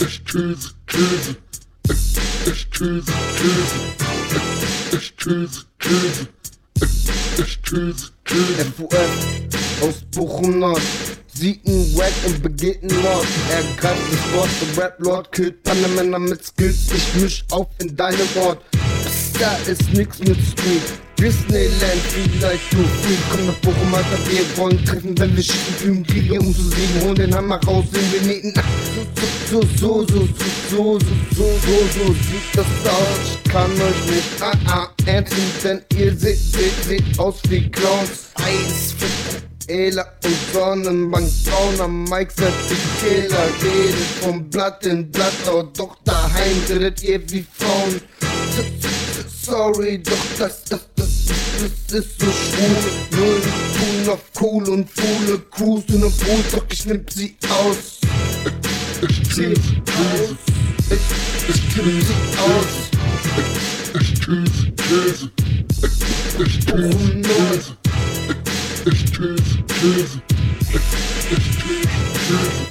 Echt Käse, Käse. Echt Käse, Käse. Echt Käse, Käse. Echt Käse, Käse. FUF aus Bochum Nord. Sieht ein Wack und begeht einen Mord. Er greift das Wort, der Rap-Lord killt Panamänner mit Skills. Ich misch auf in deinem Ort. Psst, da ist nix mit Street. Disneyland, vielleicht du free. Komm nach Bochum, Alter, wir wollen treffen, wenn wir schicken, üben, Kriege um zu siegen. Holen den Hammer raus, den wir nähten. Ah, So, so, so, so, so, so, so, so, so, sieht das aus. Ich kann euch nicht, ah, ah, ernst nehmen, denn ihr seht, seht, seht aus wie Clowns. Eis, Ela und Sonnenbank, brauner Mike, set die Killer, redet vom Blatt in Blatt, aber doch daheim redet ihr wie Frauen. Sorry, doch das, das, es ist so schwul. Null, cool noch cool und coole Crews in der Pool, doch ich nehm sie aus. Ich, ich sie aus. Ich, ich kill sie aus. Ich, ich kill sie, kill sie. Ich, ich kill sie, kill. Ich, ich kill sie, kill. Ich, ich kill sie, kill.